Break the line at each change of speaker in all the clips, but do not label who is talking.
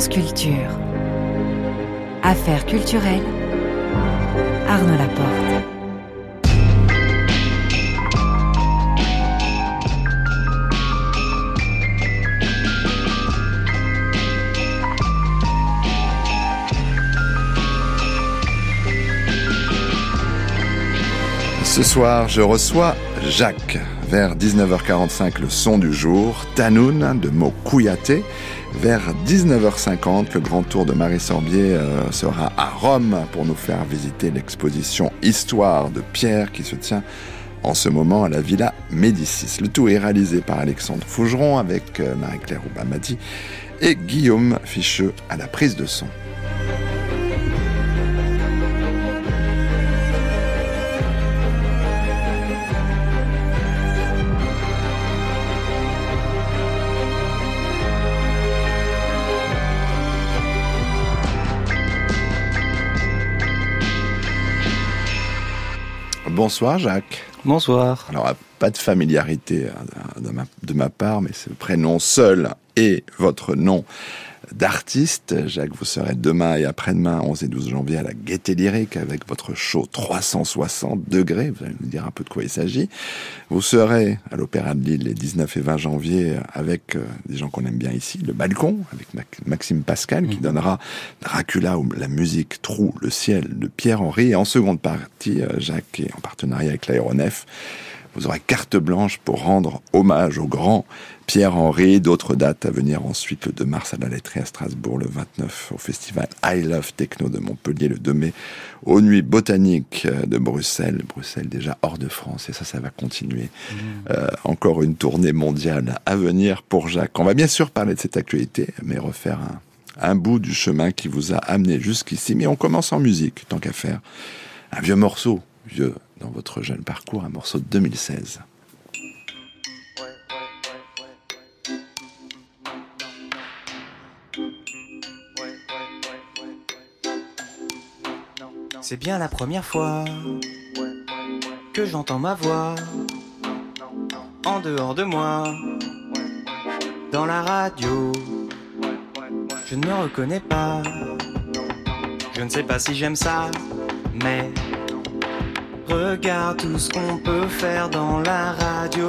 Culture. Affaires culturelles. Arnaud Laporte.
Ce soir, je reçois Jacques. Vers 19h45, le son du jour, Tanoun de Mokouyaté. Vers 19h50, le grand tour de Marie Sorbier euh, sera à Rome pour nous faire visiter l'exposition Histoire de Pierre qui se tient en ce moment à la Villa Médicis. Le tout est réalisé par Alexandre Fougeron avec euh, Marie-Claire Oubamadi et Guillaume Ficheux à la prise de son. Bonsoir Jacques.
Bonsoir.
Alors, pas de familiarité hein, de ma, de ma part, mais c'est le prénom seul et votre nom d'artiste. Jacques, vous serez demain et après-demain, 11 et 12 janvier, à la Gaîté Lyrique avec votre show 360 degrés. Vous allez nous dire un peu de quoi il s'agit. Vous serez à l'Opéra de Lille les 19 et 20 janvier avec euh, des gens qu'on aime bien ici, le Balcon, avec Maxime Pascal, qui mhm. donnera Dracula ou la musique Trou, le ciel de Pierre-Henri. Et en seconde partie, euh, Jacques est en partenariat avec l'aéronef vous aurez carte blanche pour rendre hommage au grand Pierre-Henri. D'autres dates à venir ensuite, le 2 mars à la Laiterie à Strasbourg, le 29 au festival I Love Techno de Montpellier, le 2 mai aux Nuits Botaniques de Bruxelles. Bruxelles déjà hors de France et ça, ça va continuer. Mmh. Euh, encore une tournée mondiale à venir pour Jacques. On va bien sûr parler de cette actualité, mais refaire un, un bout du chemin qui vous a amené jusqu'ici. Mais on commence en musique, tant qu'à faire. Un vieux morceau, vieux dans votre jeune parcours, un morceau de 2016.
C'est bien la première fois que j'entends ma voix en dehors de moi, dans la radio. Je ne me reconnais pas, je ne sais pas si j'aime ça, mais Regarde tout ce qu'on peut faire dans la radio.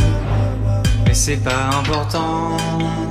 mais c'est pas important.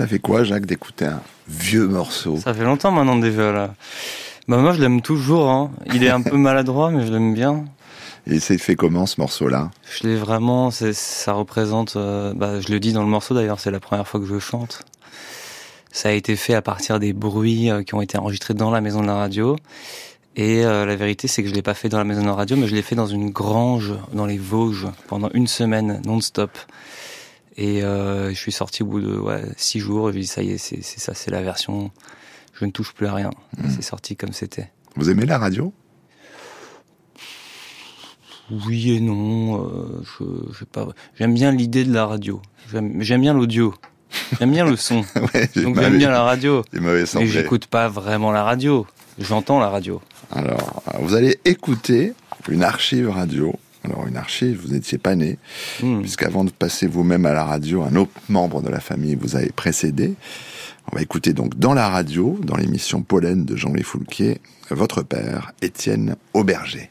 Ça fait quoi, Jacques, d'écouter un vieux morceau?
Ça fait longtemps maintenant déjà là. Bah moi je l'aime toujours. Hein. Il est un peu maladroit, mais je l'aime bien.
Et c'est fait comment ce morceau-là?
Je l'ai vraiment. Ça représente. Euh, bah, je le dis dans le morceau d'ailleurs. C'est la première fois que je chante. Ça a été fait à partir des bruits euh, qui ont été enregistrés dans la maison de la radio. Et euh, la vérité, c'est que je l'ai pas fait dans la maison de la radio, mais je l'ai fait dans une grange dans les Vosges pendant une semaine non-stop. Et euh, je suis sorti au bout de ouais, six jours. Et je dit ça y est, c'est ça, c'est la version. Je ne touche plus à rien. Mmh. C'est sorti comme c'était.
Vous aimez la radio?
Oui et non. Euh, je, je pas. J'aime bien l'idée de la radio. J'aime bien l'audio. J'aime bien le son. ouais, Donc j'aime bien la radio. Mais j'écoute pas vraiment la radio. J'entends la radio.
Alors, vous allez écouter une archive radio alors une archive, vous n'étiez pas né, hmm. puisqu'avant de passer vous-même à la radio, un autre membre de la famille vous avait précédé. On va écouter donc dans la radio, dans l'émission Pollen de Jean-Louis Foulquier, votre père, Étienne Auberger.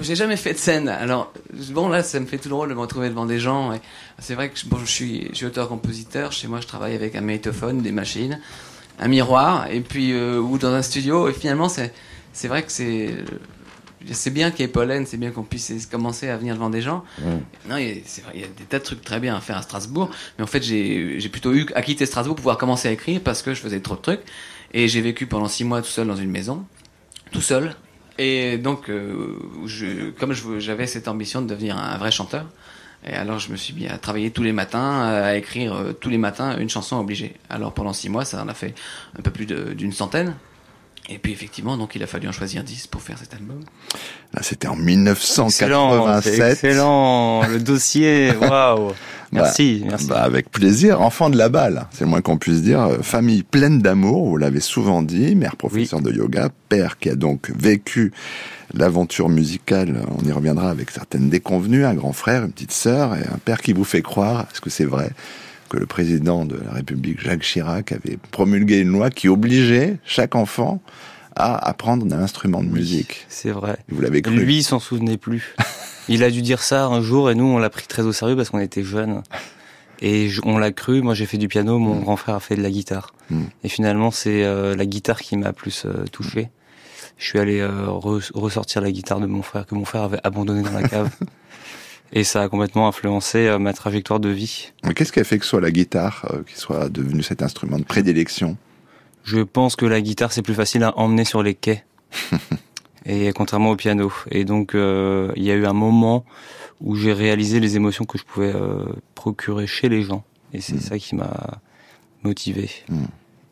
J'ai jamais fait de scène, alors bon là ça me fait tout drôle de me retrouver devant des gens. C'est vrai que bon, je suis, auteur-compositeur, chez moi je travaille avec un magnétophone, des machines, un miroir, et puis euh, ou dans un studio, et finalement c'est c'est vrai que c'est c'est bien qu'il y ait Pollen, c'est bien qu'on puisse commencer à venir devant des gens. Non, il y, a, il y, a, des tas de trucs très bien à faire à Strasbourg, mais en fait, j'ai plutôt eu à quitter Strasbourg pour pouvoir commencer à écrire parce que je faisais trop de trucs. Et j'ai vécu pendant six mois tout seul dans une maison, tout seul. Et donc, euh, je, comme j'avais cette ambition de devenir un vrai chanteur, et alors je me suis mis à travailler tous les matins, à écrire euh, tous les matins une chanson obligée. Alors pendant six mois, ça en a fait un peu plus d'une centaine. Et puis effectivement, donc il a fallu en choisir 10 pour faire cet album.
Là, c'était en 1987.
Excellent, excellent. le dossier, waouh. Merci,
bah,
merci.
Bah, avec plaisir. Enfant de la balle, c'est le moins qu'on puisse dire. Euh, famille pleine d'amour, vous l'avez souvent dit. Mère professeur de yoga, père qui a donc vécu l'aventure musicale. On y reviendra avec certaines déconvenues. Un grand frère, une petite sœur et un père qui vous fait croire, est-ce que c'est vrai que le président de la République, Jacques Chirac, avait promulgué une loi qui obligeait chaque enfant à apprendre un instrument de musique.
c'est vrai.
Vous l'avez cru.
Lui, il s'en souvenait plus. il a dû dire ça un jour et nous, on l'a pris très au sérieux parce qu'on était jeunes. Et on l'a cru. Moi, j'ai fait du piano. Mon mm. grand frère a fait de la guitare. Mm. Et finalement, c'est euh, la guitare qui m'a plus euh, touché. Je suis allé euh, ressortir la guitare de mon frère que mon frère avait abandonné dans la cave. Et ça a complètement influencé euh, ma trajectoire de vie.
Qu'est-ce qui a fait que ce soit la guitare euh, qui soit devenue cet instrument de prédilection?
Je pense que la guitare, c'est plus facile à emmener sur les quais. et contrairement au piano. Et donc, euh, il y a eu un moment où j'ai réalisé les émotions que je pouvais procurer chez les gens. Et c'est hmm. ça qui m'a motivé. Hmm.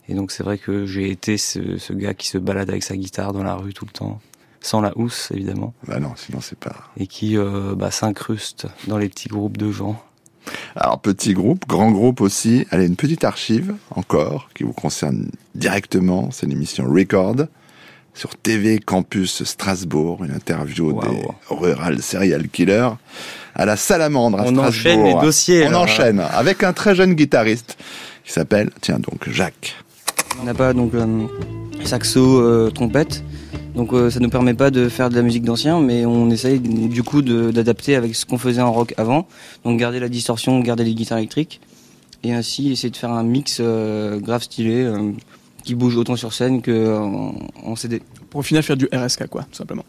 Et donc, c'est vrai que j'ai été ce, ce, gars qui se balade avec sa guitare dans la rue tout le temps sans la housse évidemment.
Bah non, sinon c'est pas.
Et qui euh, bah, s'incruste dans les petits groupes de gens.
Alors petit groupe, grand groupe aussi. Allez, une petite archive encore qui vous concerne directement. C'est l'émission Record sur TV Campus Strasbourg, une interview des rural serial killers à la salamandre à
On
Strasbourg.
enchaîne les dossiers.
On enchaîne avec un très jeune guitariste qui s'appelle, tiens donc Jacques.
On n'a pas donc euh, saxo, euh, trompette. Donc euh, ça nous permet pas de faire de la musique d'ancien, mais on essaye du coup d'adapter avec ce qu'on faisait en rock avant. Donc garder la distorsion, garder les guitares électriques, et ainsi essayer de faire un mix euh, grave stylé euh, qui bouge autant sur scène que en, CD.
Pour au final faire du RSK quoi, tout simplement.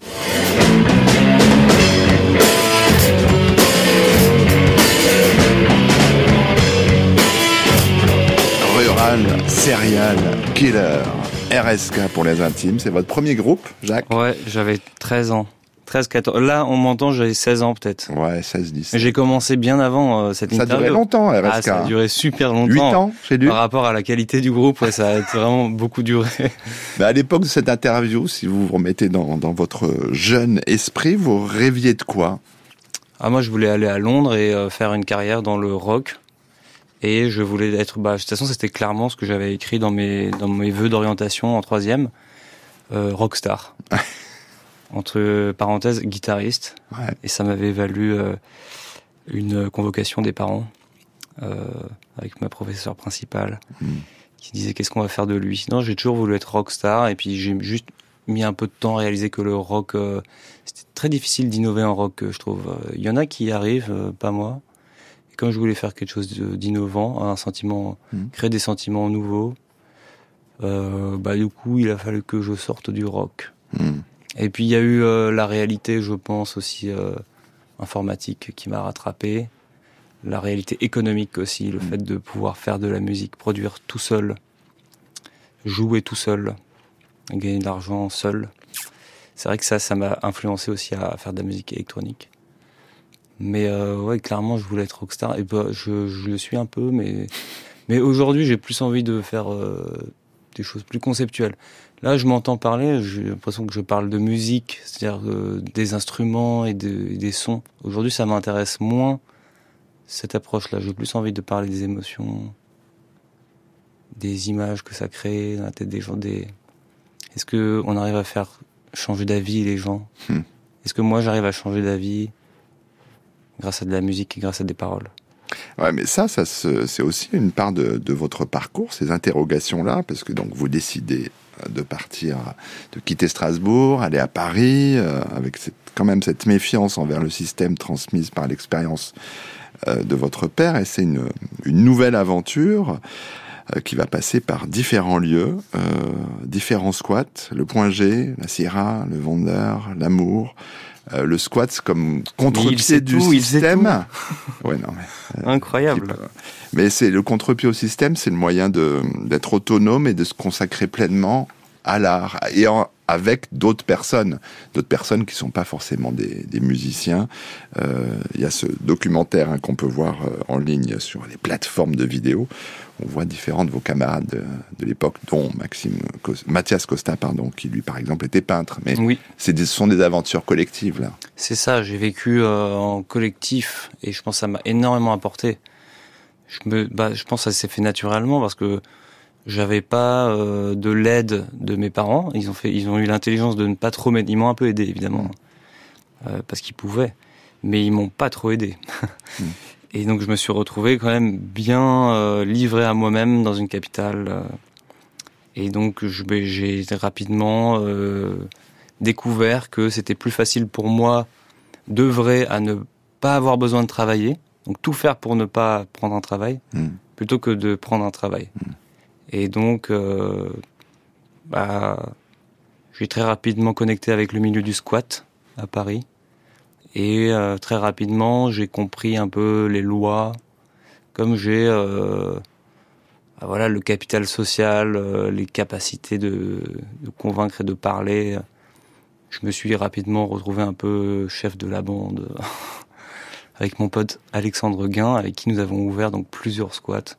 Rural Serial Killer. RSK pour les intimes. C'est votre premier groupe, Jacques
Ouais, j'avais 13 ans. 13, 14. Là, on m'entend, j'avais 16 ans peut-être.
Ouais, 16, 10.
Mais j'ai commencé bien avant euh, cette interview.
Ça a duré longtemps, RSK.
Ah, ça a duré super longtemps.
8 ans, j'ai lu.
Par rapport à la qualité du groupe, ouais, ça a vraiment beaucoup duré.
Mais à l'époque de cette interview, si vous vous remettez dans, dans votre jeune esprit, vous rêviez de quoi?
Ah, moi, je voulais aller à Londres et euh, faire une carrière dans le rock. Et je voulais être, bah, de toute façon, c'était clairement ce que j'avais écrit dans mes, dans mes vœux d'orientation en troisième, euh, rockstar. Entre parenthèses, guitariste.
Ouais.
Et ça m'avait valu euh, une convocation des parents euh, avec ma professeure principale
mm.
qui disait qu'est-ce qu'on va faire de lui? Non, j'ai toujours voulu être rockstar et puis j'ai juste mis un peu de temps à réaliser que le rock, euh, c'était très difficile d'innover en rock, je trouve. Il y en a qui y arrivent, pas moi comme je voulais faire quelque chose d'innovant, un sentiment,
Mhm.
créer des sentiments nouveaux, euh, bah du coup, il a fallu que je sorte du rock.
Hmm.
Et puis il y a eu euh, la réalité, je pense aussi euh, informatique qui m'a rattrapé, la réalité économique aussi, le fait de pouvoir faire de la musique, produire tout seul, jouer tout seul, gagner de l'argent seul. C'est vrai que ça, ça m'a influencé aussi à faire de la musique électronique. Mais euh, ouais, clairement, je voulais être rockstar. Et bah, je, je le suis un peu, mais mais aujourd'hui, j'ai plus envie de faire euh, des choses plus conceptuelles. Là, je m'entends parler, j'ai l'impression que je parle de musique, c'est-à-dire euh, des instruments et, de- et des sons. Aujourd'hui, ça m'intéresse moins cette approche-là. J'ai plus envie de parler des émotions, des images que ça crée dans la tête des gens. Des... Est-ce que on arrive à faire changer d'avis les gens?
Hmm.
Est-ce que moi, j'arrive à changer d'avis? Grâce à de la musique et grâce à des paroles
Ouais, mais ça, ça c'est aussi une part de, votre parcours, ces interrogations-là, parce que donc vous décidez euh, de partir, de quitter Strasbourg, aller à Paris, euh, avec quand même cette méfiance envers le système transmise par l'expérience euh, de votre père, et c'est une, nouvelle aventure euh, qui va passer par différents lieux, euh, différents squats, le Point G, la Sierra, le Vendeur, l'amour. Euh, le squat c'est comme contre-pied du
tout,
système. Ouais, non, mais
Incroyable.
mais c'est le contre-pied au système, c'est le moyen d'être autonome et de se consacrer pleinement à l'art et en- avec d'autres personnes, d'autres personnes qui sont pas forcément des, des musiciens. Euh, Il y a ce documentaire hein, qu'on peut voir euh, en ligne sur les plateformes de vidéos. On voit différents de vos camarades de, de l'époque, dont Maxime Mathias Costa, pardon, qui lui par exemple était peintre. Mais
Oui.
c'est ce sont des aventures collectives là.
C'est ça, j'ai vécu euh, en collectif et je pense que ça m'a énormément apporté. Je me, bah, je pense que ça s'est fait naturellement parce que j'avais pas euh, de l'aide de mes parents. Ils ont fait, ils ont eu l'intelligence de ne pas trop m'aider. Ils m'ont un peu aidé évidemment euh, parce qu'ils pouvaient, mais ils m'ont pas trop aidé. Et donc je me suis retrouvé quand même bien euh, livré à moi-même dans une capitale. euh, et donc je- j'ai rapidement euh, découvert que c'était plus facile pour moi d'œuvrer à ne pas avoir besoin de travailler, donc tout faire pour ne pas prendre un travail,
Mm.
plutôt que de prendre un travail. Et donc, euh, bah, j'ai très rapidement connecté avec le milieu du squat à Paris. Et euh, très rapidement, j'ai compris un peu les lois, comme j'ai euh, bah voilà le capital social, euh, les capacités de, de convaincre et de parler. Je me suis rapidement retrouvé un peu chef de la bande avec mon pote Alexandre Guin, avec qui nous avons ouvert donc plusieurs squats.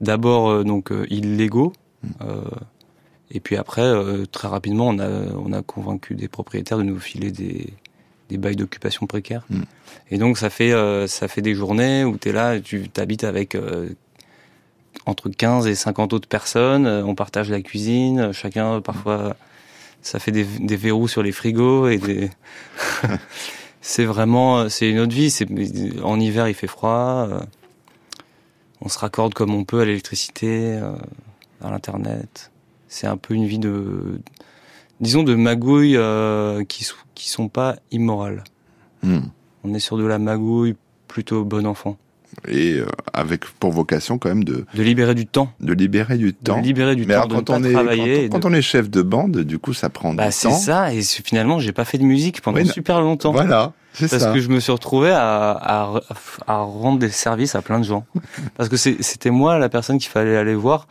D'abord donc illégaux, euh, et puis après très rapidement on a on a convaincu des propriétaires de nous filer des des bails d'occupation précaires.
Mm.
Et donc ça fait euh, ça fait des journées où tu es là, tu t'habites avec euh, entre 15 et 50 autres personnes, euh, on partage la cuisine, chacun parfois ça fait des, des verrous sur les frigos et des c'est vraiment c'est une autre vie, c'est en hiver il fait froid, euh, on se raccorde comme on peut à l'électricité, à l'internet. C'est un peu une vie de disons de magouilles euh, qui qui sont pas immorales.
Mm.
On est sur de la magouille plutôt bon enfant.
Et euh, avec pour vocation quand même de,
De libérer du temps.
de libérer du temps.
De libérer du
Mais
temps,
alors,
de
quand,
pas
on est,
travailler.
quand, on, quand
de-
on est chef de bande, du coup, ça prend
Bah
du
c'est
temps.
ça, et c'est- finalement j'ai pas fait de musique pendant
Oui,
super longtemps.
Voilà, c'est
Parce
ça.
que je me suis retrouvé à, à, à rendre des services à plein de gens. Parce que c'est- c'était moi la personne qu'il fallait aller voir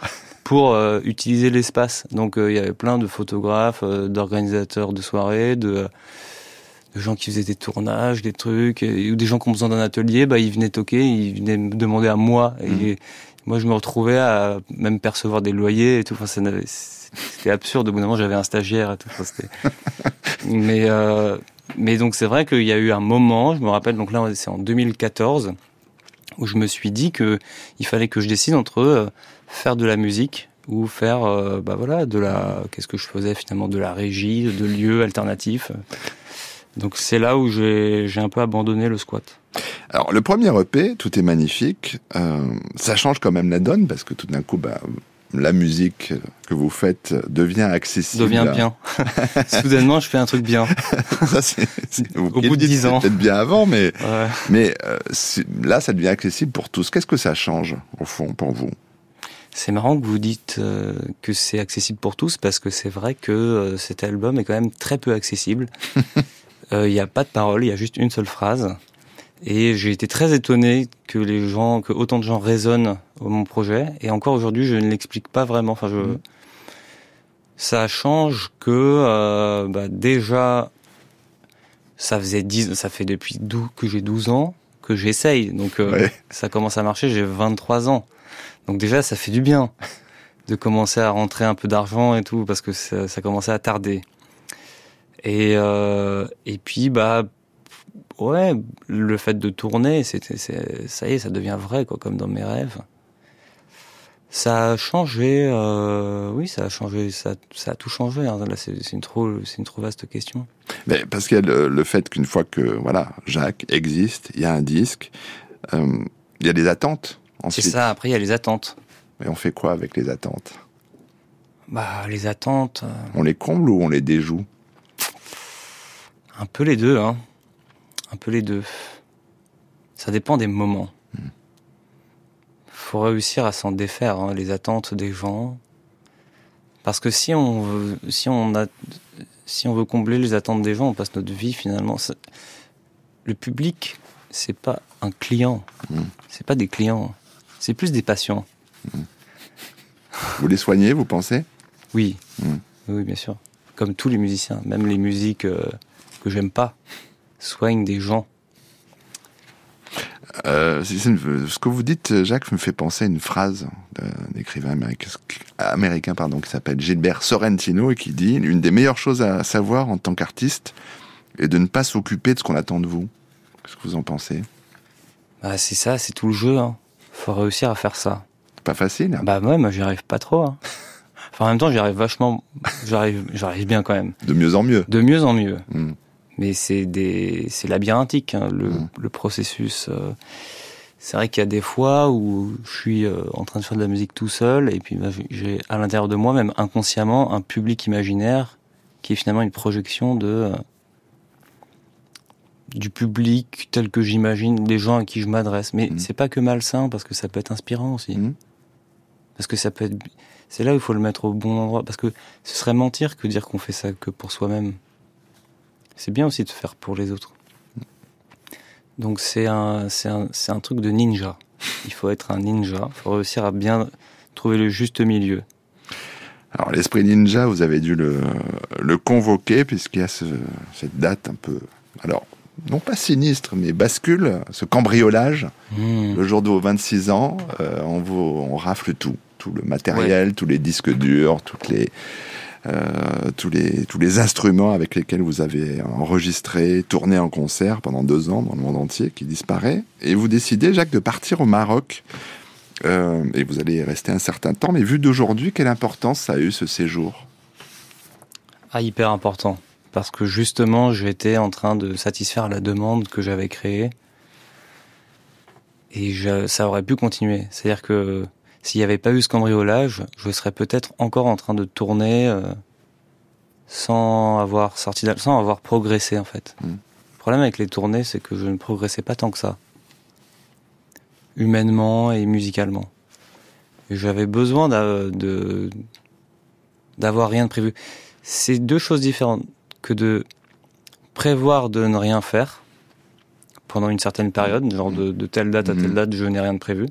pour euh, utiliser l'espace. Donc euh, il y avait plein de photographes, euh, d'organisateurs de soirées, de, de gens qui faisaient des tournages, des trucs, et- ou des gens qui ont besoin d'un atelier, bah ils venaient toquer, ils venaient me demander à moi. Et moi je me retrouvais à même percevoir des loyers et tout. Enfin, c'était absurde. Au bout d'un moment j'avais un stagiaire et tout. Enfin, mais mais donc c'est vrai qu'il y a eu un moment, je me rappelle, donc là c'est en 2014, où je me suis dit que il fallait que je décide entre faire de la musique ou faire, euh, bah voilà, de la, qu'est-ce que je faisais finalement, de la régie, de lieux alternatifs. Donc c'est là où j'ai j'ai un peu abandonné le squat.
Alors, le premier EP, Tout est magnifique, euh, ça change quand même la donne, parce que tout d'un coup, bah, la musique que vous faites devient accessible.
Devient bien. Soudainement, je fais un truc bien.
Ça, vous
Au bout de 10 ans.
Peut-être bien avant, mais,
Ouais.
mais euh, là, ça devient accessible pour tous. Qu'est-ce que ça change, au fond, pour vous?
C'est marrant que vous dites euh, que c'est accessible pour tous parce que c'est vrai que euh, cet album est quand même très peu accessible. Euh, Il n'y a pas de parole, il y a juste une seule phrase. Et j'ai été très étonné que les gens, que autant de gens résonnent au mon projet. Et encore aujourd'hui, je ne l'explique pas vraiment. Enfin, je,
Mhm.
ça change que euh, bah, déjà, ça faisait 10, ça fait depuis dou- que j'ai 12 ans que j'essaye. Donc euh,
Ouais.
ça commence à marcher. J'ai 23 ans. Donc déjà, ça fait du bien de commencer à rentrer un peu d'argent et tout parce que ça, ça commençait à tarder. Et euh, et puis bah ouais, le fait de tourner, ça y est, ça devient vrai quoi, comme dans mes rêves. Ça a changé, euh, oui, ça a changé, ça, a tout changé. hein. Là, c'est une trop, vaste question.
Mais Parce qu'il y a le, le fait qu'une fois que voilà, Jacques existe, il y a un disque, euh, il y a des attentes.
C'est ça. Après, il y a les attentes.
Et on fait quoi avec les attentes?
Bah, les attentes, euh,
On les comble ou on les déjoue?
Un peu les deux, hein. Un peu les deux. Ça dépend des moments. Faut réussir à s'en défaire, hein, les attentes des gens. Parce que si on veut, si on a, si on veut combler les attentes des gens, on passe notre vie finalement. Le public, c'est pas un client.
Mm.
C'est pas des clients. C'est plus des patients.
Vous les soignez, vous pensez?
Oui.
Mm.
Oui, bien sûr. Comme tous les musiciens, même les musiques euh, que j'aime pas, soignent des gens.
Euh, une- ce que vous dites, Jacques, me fait penser à une phrase d'un écrivain américain, américain pardon, qui s'appelle Gilbert Sorrentino et qui dit Une des meilleures choses à savoir en tant qu'artiste est de ne pas s'occuper de ce qu'on attend de vous. Qu'est-ce que vous en pensez?
Bah, c'est ça, c'est tout le jeu. Hein. Faut réussir à faire ça.
C'est pas facile. hein
Bah ouais, moi j'y arrive pas trop. hein. Enfin, en même temps, j'y arrive vachement. J'arrive, j'arrive bien quand même.
De mieux en mieux.
De mieux en mieux.
Mm.
Mais c'est des, c'est labyrinthique hein, le,
Mm.
le processus. euh. C'est vrai qu'il y a des fois où je suis euh, en train de faire de la musique tout seul et puis bah, j'ai- j'ai à l'intérieur de moi, même inconsciemment, un public imaginaire qui est finalement une projection de euh, du public tel que j'imagine les gens à qui je m'adresse. Mais
Mm.
c'est pas que malsain parce que ça peut être inspirant aussi.
Mm.
Parce que ça peut être. C'est là où il faut le mettre au bon endroit. Parce que ce serait mentir que dire qu'on fait ça que pour soi-même. C'est bien aussi de faire pour les autres. Donc c'est un, un, un truc de ninja. Il faut être un ninja. Il faut réussir à bien trouver le juste milieu.
Alors l'esprit ninja, vous avez dû le, le convoquer puisqu'il y a ce- cette date un peu, alors non pas sinistre, mais bascule, ce cambriolage.
Hmm.
Le jour de vos 26 ans, euh, on, vous, on rafle tout, tout le matériel, tous les disques durs, toutes les, euh, tous les tous les instruments avec lesquels vous avez enregistré, tourné en concert pendant deux ans dans le monde entier, qui disparaît. Et vous décidez, Jacques, de partir au Maroc. Euh, et vous allez y rester un certain temps. Mais vu d'aujourd'hui, quelle importance ça a eu ce séjour?
Ah, hyper important. Parce que justement, j'étais en train de satisfaire la demande que j'avais créée. Et je- ça aurait pu continuer. C'est-à-dire que s'il n'y avait pas eu ce cambriolage, je serais peut-être encore en train de tourner euh, sans avoir sorti, sans avoir progressé en fait.
Mm.
Le problème avec les tournées, c'est que je ne progressais pas tant que ça, humainement et musicalement. Et J'avais besoin de d'avoir rien de prévu. C'est deux choses différentes que de prévoir de ne rien faire pendant une certaine période, genre de, de telle date à telle
Mhm.
date, je n'ai rien de prévu,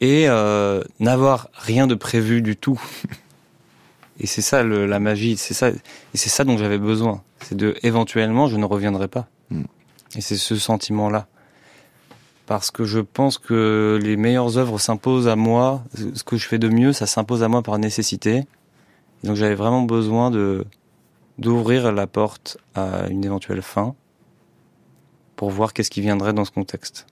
et euh, n'avoir rien de prévu du tout. Et c'est ça le- la magie, c'est ça, et c'est ça dont j'avais besoin. C'est de éventuellement, je ne reviendrai pas.
Mhm.
Et c'est ce sentiment-là. Parce que je pense que les meilleures œuvres s'imposent à moi. Ce que je fais de mieux, ça s'impose à moi par nécessité. Et donc j'avais vraiment besoin de d'ouvrir la porte à une éventuelle fin pour voir qu'est-ce qui viendrait dans ce contexte.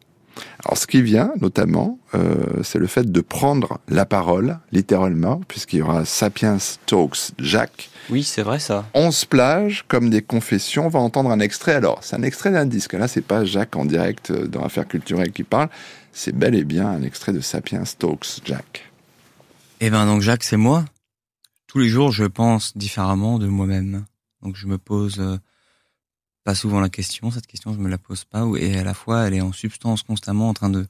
Alors, ce qui vient, notamment, euh, c'est le fait de prendre la parole, littéralement, puisqu'il y aura Sapiens Talks Jacques.
Oui, c'est vrai ça.
11 plages, comme des confessions. On va entendre un extrait. Alors, c'est un extrait d'un disque. Là, c'est pas Jacques en direct euh, dans Affaires culturelles qui parle. C'est bel et bien un extrait de Sapiens Talks Jacques.
Eh ben donc Jacques, c'est moi. Tous les jours, je pense différemment de moi-même. Donc je me pose euh, pas souvent la question. Cette question, je me la pose pas. Et à la fois, elle est en substance constamment en train de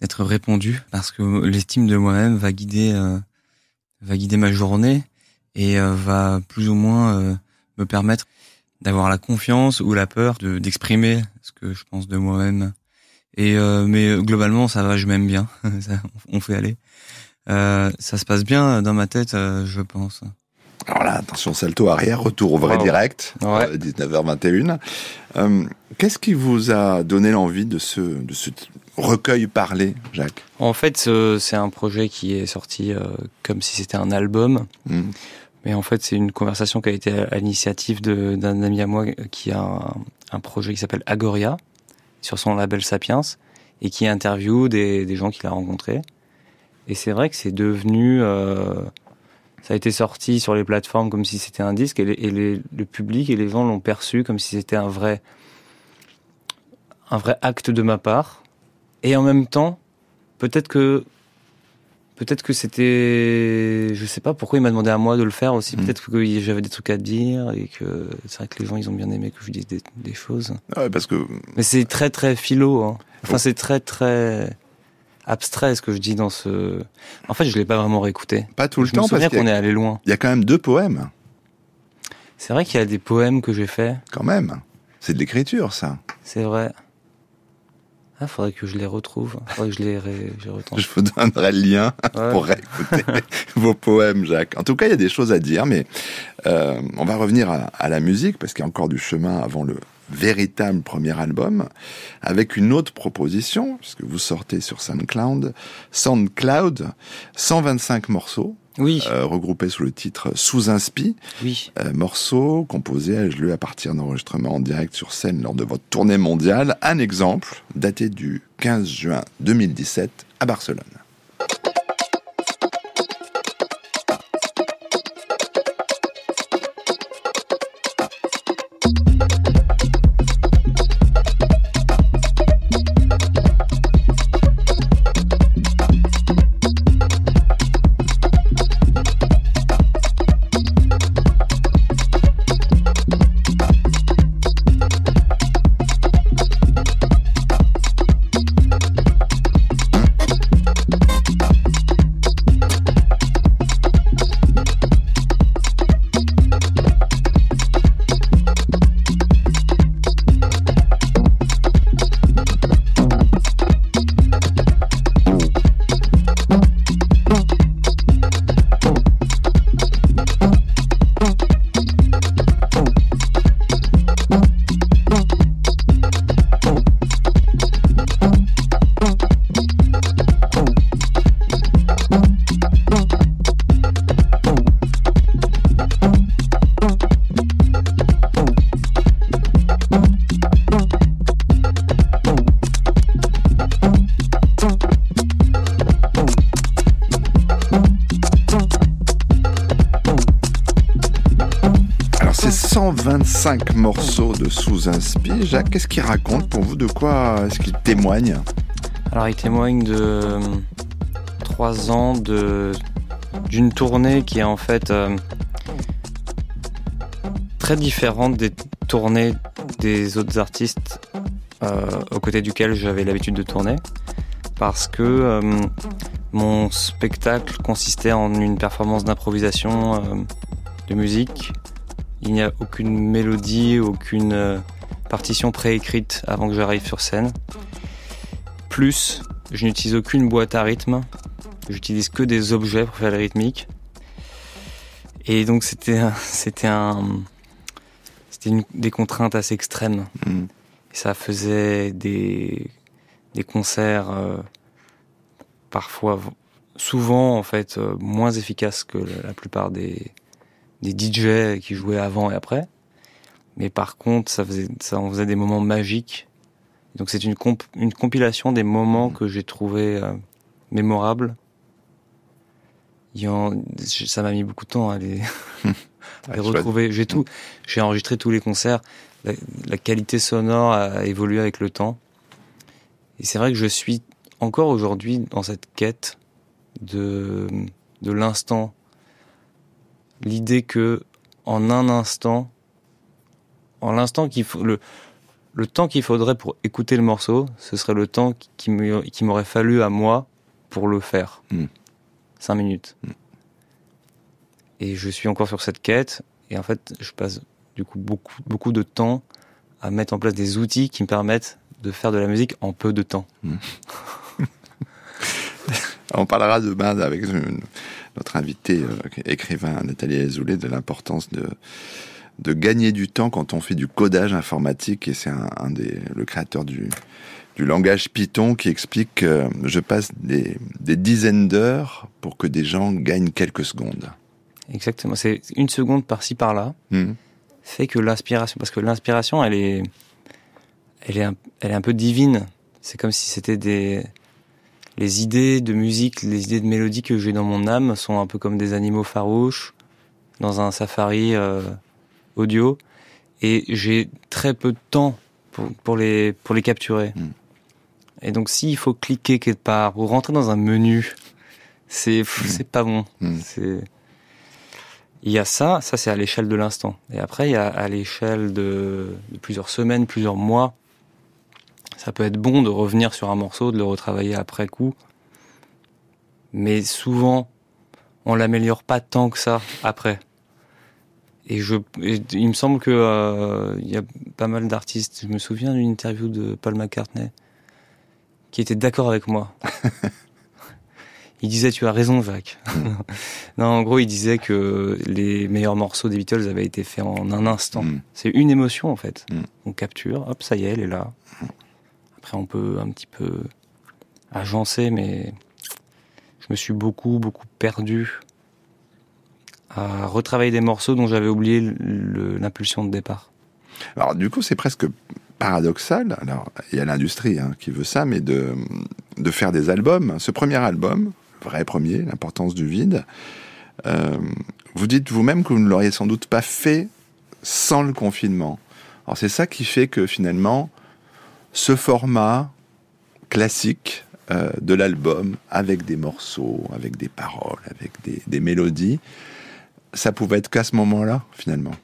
d'être répondue parce que l'estime de moi-même va guider euh, va guider ma journée et euh, va plus ou moins me permettre d'avoir la confiance ou la peur de d'exprimer ce que je pense de moi-même. Et mais globalement, ça va, je m'aime bien. on fait aller. Ça se passe bien dans ma tête, je pense.
Alors là, attention, salto arrière, retour au vrai direct,
ouais.
19h21. Euh, Qu'est-ce qui vous a donné l'envie de ce, de ce recueil parlé, Jacques?
En fait, c'est un projet qui est sorti euh, comme si c'était un album.
Mmh.
Mais en fait, c'est une conversation qui a été à l'initiative d'un ami à moi qui a un, un projet qui s'appelle Agoria, sur son label Sapiens, et qui interviewe des, des gens qu'il a rencontrés. Et c'est vrai que c'est devenu, euh, ça a été sorti sur les plateformes comme si c'était un disque, et, les, et les, le public et les gens l'ont perçu comme si c'était un vrai, un vrai acte de ma part. Et en même temps, peut-être que, peut-être que c'était, je sais pas pourquoi il m'a demandé à moi de le faire aussi.
Mmh.
Peut-être que j'avais des trucs à dire et que c'est vrai que les gens ils ont bien aimé que je dise des, des choses.
Ouais, parce que.
Mais c'est très très philo. Hein. Enfin, c'est très très abstrait ce que je dis dans ce. En fait, je l'ai pas vraiment réécouté.
Pas tout le
je
temps
me
parce
qu'on est allé loin.
Il y a quand même deux poèmes.
C'est vrai qu'il y a des poèmes que j'ai faits.
Quand même. C'est de l'écriture, ça.
C'est vrai. Ah, faudrait que je les retrouve. Faudrait que je les ré... je,
je vous donnerai le lien ouais. pour réécouter vos poèmes, Jacques. En tout cas, il y a des choses à dire, mais euh, on va revenir à, à la musique parce qu'il y a encore du chemin avant le véritable premier album, avec une autre proposition, puisque vous sortez sur SoundCloud, SoundCloud, 125 morceaux,
oui.
euh, regroupés sous le titre Sous Inspi,
oui.
euh, morceaux composés, ai-je à partir d'enregistrements en direct sur scène lors de votre tournée mondiale. Un exemple, daté du 15 juin 2017 à Barcelone. 125 morceaux de sous-inspi, Jacques, qu'est-ce qu'il raconte pour vous? De quoi est-ce qu'il témoigne?
Alors, il témoigne de trois ans de d'une tournée qui est en fait euh, très différente des tournées des autres artistes euh, aux côtés duquel j'avais l'habitude de tourner. Parce que euh, mon spectacle consistait en une performance d'improvisation euh, de musique. Il n'y a aucune mélodie, aucune euh, partition préécrite avant que j'arrive sur scène. Plus, je n'utilise aucune boîte à rythme. J'utilise que des objets pour faire les rythmiques. Et donc c'était c'était un c'était une, des contraintes assez extrêmes.
Mm.
Et ça faisait des des concerts euh, parfois souvent en fait euh, moins efficaces que la plupart des des DJ qui jouaient avant et après. Mais par contre, ça faisait ça en faisait des moments magiques. Donc c'est une comp une compilation des moments que j'ai trouvé euh, mémorables. En, ça m'a mis beaucoup de temps à les, à les retrouver. J'ai tout, j'ai enregistré tous les concerts. La, la, qualité sonore a évolué avec le temps. Et c'est vrai que je suis encore aujourd'hui dans cette quête de de l'instant. L'idée que en un instant, en l'instant qu'il faut le le temps qu'il faudrait pour écouter le morceau, ce serait le temps qui m'aurait fallu à moi pour le faire.
Mm.
Cinq minutes. Et je suis encore sur cette quête. Et en fait, je passe du coup beaucoup, beaucoup de temps à mettre en place des outils qui me permettent de faire de la musique en peu de temps.
On parlera demain avec une- notre invité, euh, écrivain Nathalie Azoulay, de l'importance de, de gagner du temps quand on fait du codage informatique. Et c'est un, un des, le créateur du, du langage Python qui explique que je passe des, des dizaines d'heures pour que des gens gagnent quelques secondes.
Exactement. C'est une seconde par-ci par-là
Hmm.
fait que l'inspiration, parce que l'inspiration, elle est, elle est, un, elle est un peu divine. C'est comme si c'était des, les idées de musique, les idées de mélodie que j'ai dans mon âme sont un peu comme des animaux farouches dans un safari euh, audio, et j'ai très peu de temps pour, pour les pour les capturer.
Mm.
Et donc, s'il faut cliquer quelque part ou rentrer dans un menu, c'est c'est pas bon.
Mm.
C'est il y a ça, ça c'est à l'échelle de l'instant. Et après, il y a à l'échelle de, de plusieurs semaines, plusieurs mois. Ça peut être bon de revenir sur un morceau, de le retravailler après coup. Mais souvent, on l'améliore pas tant que ça après. Et je, et il me semble que euh, il y a pas mal d'artistes. Je me souviens d'une interview de Paul McCartney qui était d'accord avec moi. il disait tu as raison Jacques. non, en gros, il disait que les meilleurs morceaux des Beatles avaient été faits en un instant.
Mm.
C'est une émotion en fait.
Mm.
On capture, hop, ça y est, elle est là. Après, on peut un petit peu agencer, mais je me suis beaucoup, beaucoup perdu à retravailler des morceaux dont j'avais oublié l'impulsion de départ.
Alors du coup, c'est presque paradoxal. Alors il y a l'industrie hein, qui veut ça, mais de de faire des albums. Ce premier album, vrai premier, l'importance du vide. euh, vous dites vous-même que vous ne l'auriez sans doute pas fait sans le confinement. Alors c'est ça qui fait que finalement, ce format classique euh, de l'album, avec des morceaux, avec des paroles, avec des, des mélodies, ça pouvait être qu'à ce moment-là, finalement.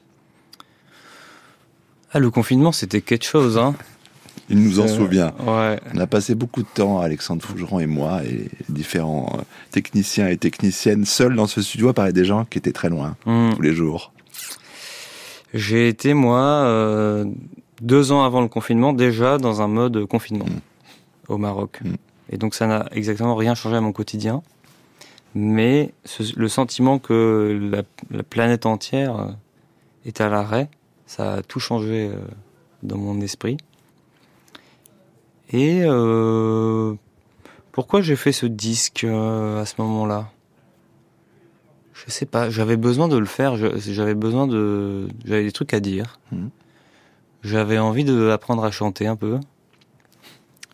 Ah, le confinement, c'était quelque chose, hein.
Il nous en
Euh,
souvient.
Ouais.
On a passé beaucoup de temps, Alexandre Fougeron et moi, et différents euh, techniciens et techniciennes, seuls dans ce studio à parler des gens qui étaient très loin,
Hmm.
tous les jours.
J'ai été, moi, euh, deux ans avant le confinement, déjà dans un mode confinement au Maroc.
Mm.
Et donc ça n'a exactement rien changé à mon quotidien. Mais ce- le sentiment que la, la planète entière euh, est à l'arrêt, ça a tout changé euh, dans mon esprit. Et euh, pourquoi j'ai fait ce disque à ce moment-là? Je sais pas, j'avais besoin de le faire, j'avais besoin de... J'avais des trucs à dire.
Mhm.
J'avais envie d'apprendre à chanter un peu.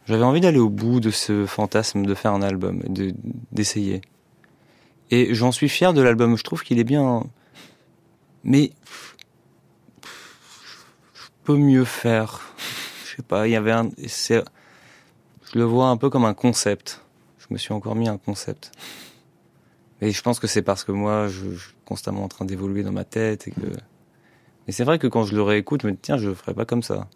J'avais envie d'aller au bout de ce fantasme de faire un album, d'essayer. Et j'en suis fier de l'album, je trouve qu'il est bien... Mais... Je peux mieux faire. Je sais pas, il y avait un... Je le vois un peu comme un concept. Je me suis encore mis un concept. Et je pense que c'est parce que moi, je, je suis constamment en train d'évoluer dans ma tête et que. Mais c'est vrai que quand je le réécoute, je me dis tiens, je le ferais pas comme ça.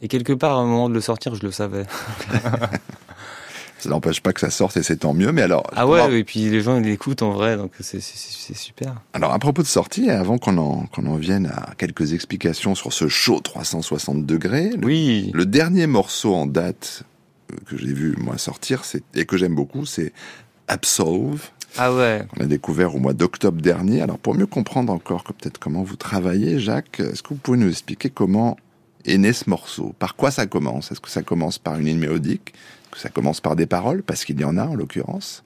Et quelque part, à un moment de le sortir, je le savais.
Ça n'empêche pas que ça sorte et c'est tant mieux, mais alors...
Ah ouais, et puis les gens ils l'écoutent en vrai, donc c'est super.
Alors à propos de sortie, avant qu'on en, qu'on en vienne à quelques explications sur ce show 360 degrés, le,
Oui,
le dernier morceau en date euh, que j'ai vu moi sortir, et que j'aime beaucoup, c'est Absolve.
Ah ouais.
qu'on a découvert au mois d'octobre dernier. Alors pour mieux comprendre encore que peut-être comment vous travaillez, Jacques, est-ce que vous pouvez nous expliquer comment est né ce morceau? Par quoi ça commence? Est-ce que ça commence par une ligne mélodique? Est-ce que ça commence par des paroles? Parce qu'il y en a en l'occurrence.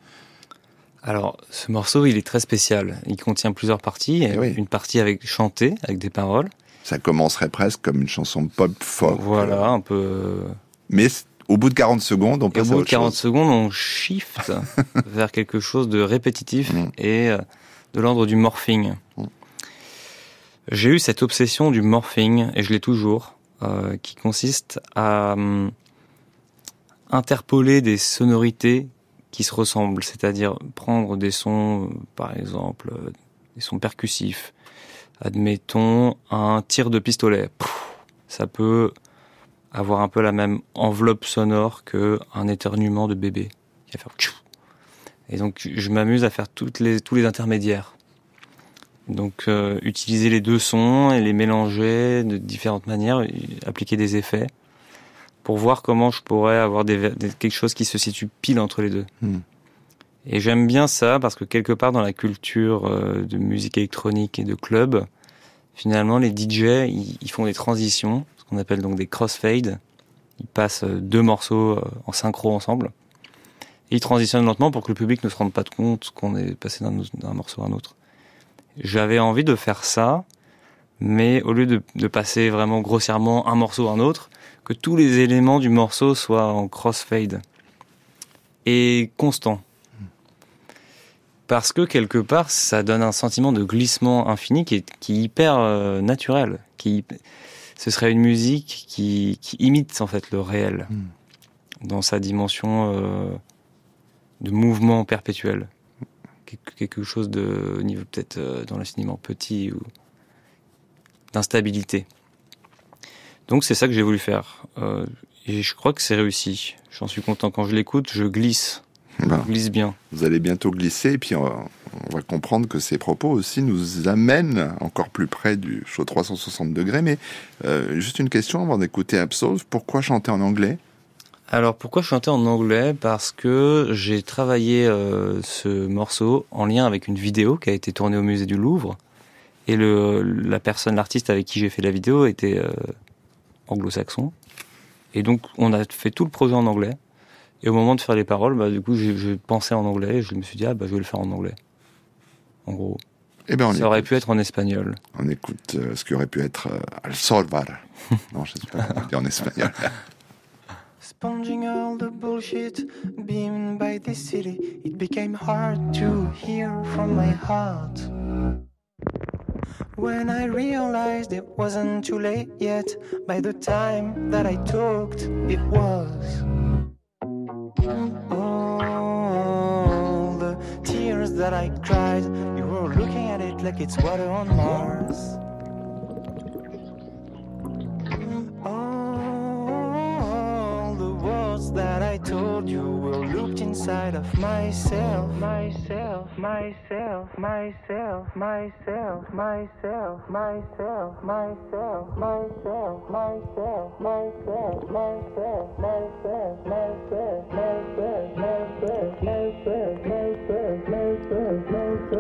Alors, ce morceau, il est très spécial. Il contient plusieurs parties.
Eh oui.
Une partie avec chanté, avec des paroles.
Ça commencerait presque comme une chanson pop folk.
Voilà, un peu.
Mais c- au bout de 40 secondes, on
Et au
passe à
bout de
autre
40
chose.
secondes, on shift vers quelque chose de répétitif
Mm.
et euh, de l'ordre du morphing.
Mm.
J'ai eu cette obsession du morphing, et je l'ai toujours, euh, qui consiste à hum, interpoler des sonorités qui se ressemblent, c'est-à-dire prendre des sons, par exemple, euh, des sons percussifs. Admettons un tir de pistolet. Ça peut avoir un peu la même enveloppe sonore que un éternuement de bébé qui va faire tchou. Et donc je m'amuse à faire toutes les, tous les intermédiaires. Donc euh, utiliser les deux sons et les mélanger de différentes manières, appliquer des effets pour voir comment je pourrais avoir des, des- quelque chose qui se situe pile entre les deux.
Hmm.
Et j'aime bien ça parce que quelque part dans la culture euh, de musique électronique et de club, finalement les DJ ils, ils font des transitions, qu'on appelle donc des crossfades. Ils passent euh, deux morceaux euh, en synchro ensemble. Et ils transitionnent lentement pour que le public ne se rende pas compte qu'on est passé d'un morceau à un autre. J'avais envie de faire ça, mais au lieu de, passer vraiment grossièrement un morceau à un autre, que tous les éléments du morceau soient en crossfade et constant. Parce que quelque part, ça donne un sentiment de glissement infini qui est, qui est hyper euh, naturel. Qui, ce serait une musique qui, qui imite en fait le réel
Mm.
dans sa dimension euh, de mouvement perpétuel. Quelque- Quelque chose de au niveau peut-être euh, dans l'enseignement petit ou d'instabilité. Donc c'est ça que j'ai voulu faire. Euh, et je crois que c'est réussi. J'en suis content. Quand je l'écoute, je glisse.
Ben,
Je glisse bien.
vous allez bientôt glisser, et puis on va, on va comprendre que ces propos aussi nous amènent encore plus près du show 360 degrés. Mais euh, juste une question avant d'écouter Absolve. Pourquoi chanter en anglais?
Alors pourquoi chanter en anglais? Parce que j'ai travaillé euh, ce morceau en lien avec une vidéo qui a été tournée au musée du Louvre. Et le, la personne, l'artiste avec qui j'ai fait la vidéo était euh, anglo-saxon. Et donc on a fait tout le projet en anglais. Et au moment de faire les paroles, bah, du coup j'ai pensé en anglais et je me suis dit ah bah je vais le faire en anglais. En gros.
Eh ben, on,
Ça aurait
écoute,
pu être en espagnol.
on écoute euh, ce qui aurait pu être euh, Alsolvar. non, je sais pas comment dire en espagnol.
Sponging all the bullshit beamed by the city, it became hard to hear from my heart. When I realized it wasn't too late yet, by the time that I talked, it was. All the tears that I cried, you were looking at it like it's water on Mars. All the words that I told you were looped inside of myself, myself, myself, myself, myself, myself, myself, myself, myself, myself, myself, myself, myself, myself, myself, myself, myself, myself, myself,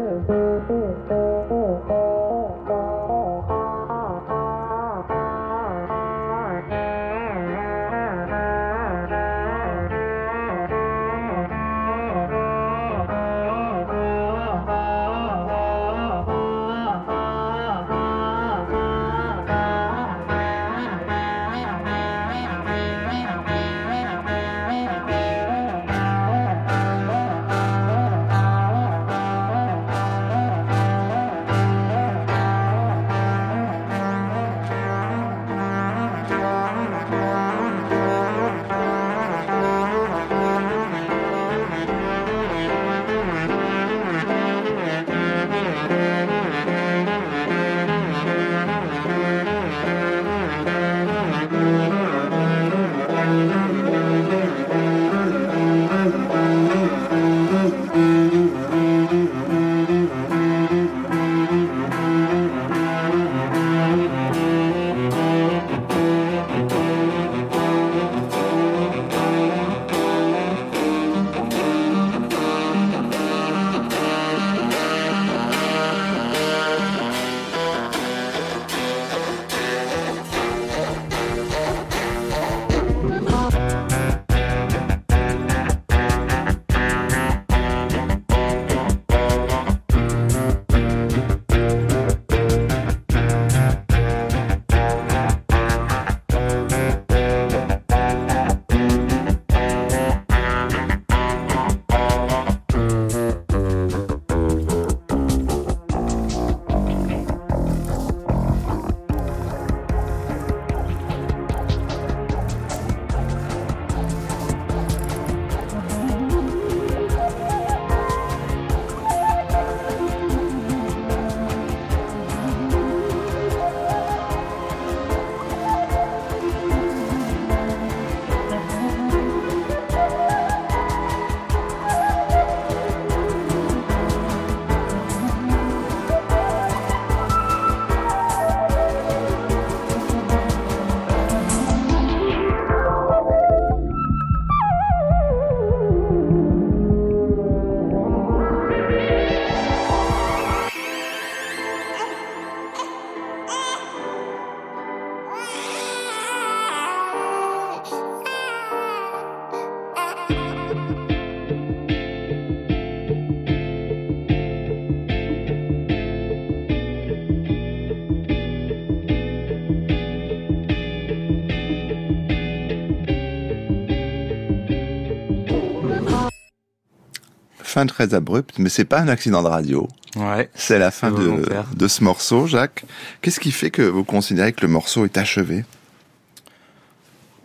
fin très abrupte, mais c'est pas un accident de radio.
Ouais.
C'est la fin de, de ce morceau, Jacques. Qu'est-ce qui fait que vous considérez que le morceau est achevé?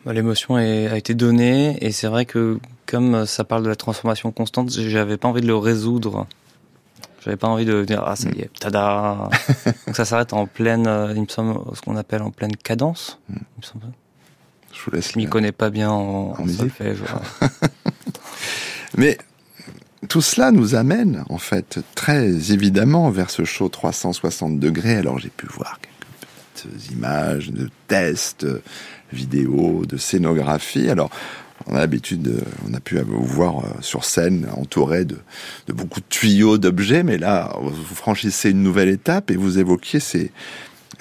Bah, L'émotion a été donnée et c'est vrai que comme euh, ça parle de la transformation constante, j'avais pas envie de le résoudre. J'avais pas envie de dire ah ça y est, tada. Donc ça s'arrête en pleine, euh, il me semble, ce qu'on appelle en pleine cadence. Il me semble.
Je vous laisse.
Je m'y connais pas bien en,
En
en
musique
solfège. voilà.
Mais tout cela nous amène, en fait, très évidemment vers ce show 360 degrés. Alors j'ai pu voir quelques petites images de tests, vidéos, de scénographie. Alors on a l'habitude, de- on a pu vous voir euh, sur scène entouré de, de beaucoup de tuyaux, d'objets, mais là vous franchissez une nouvelle étape et vous évoquiez ces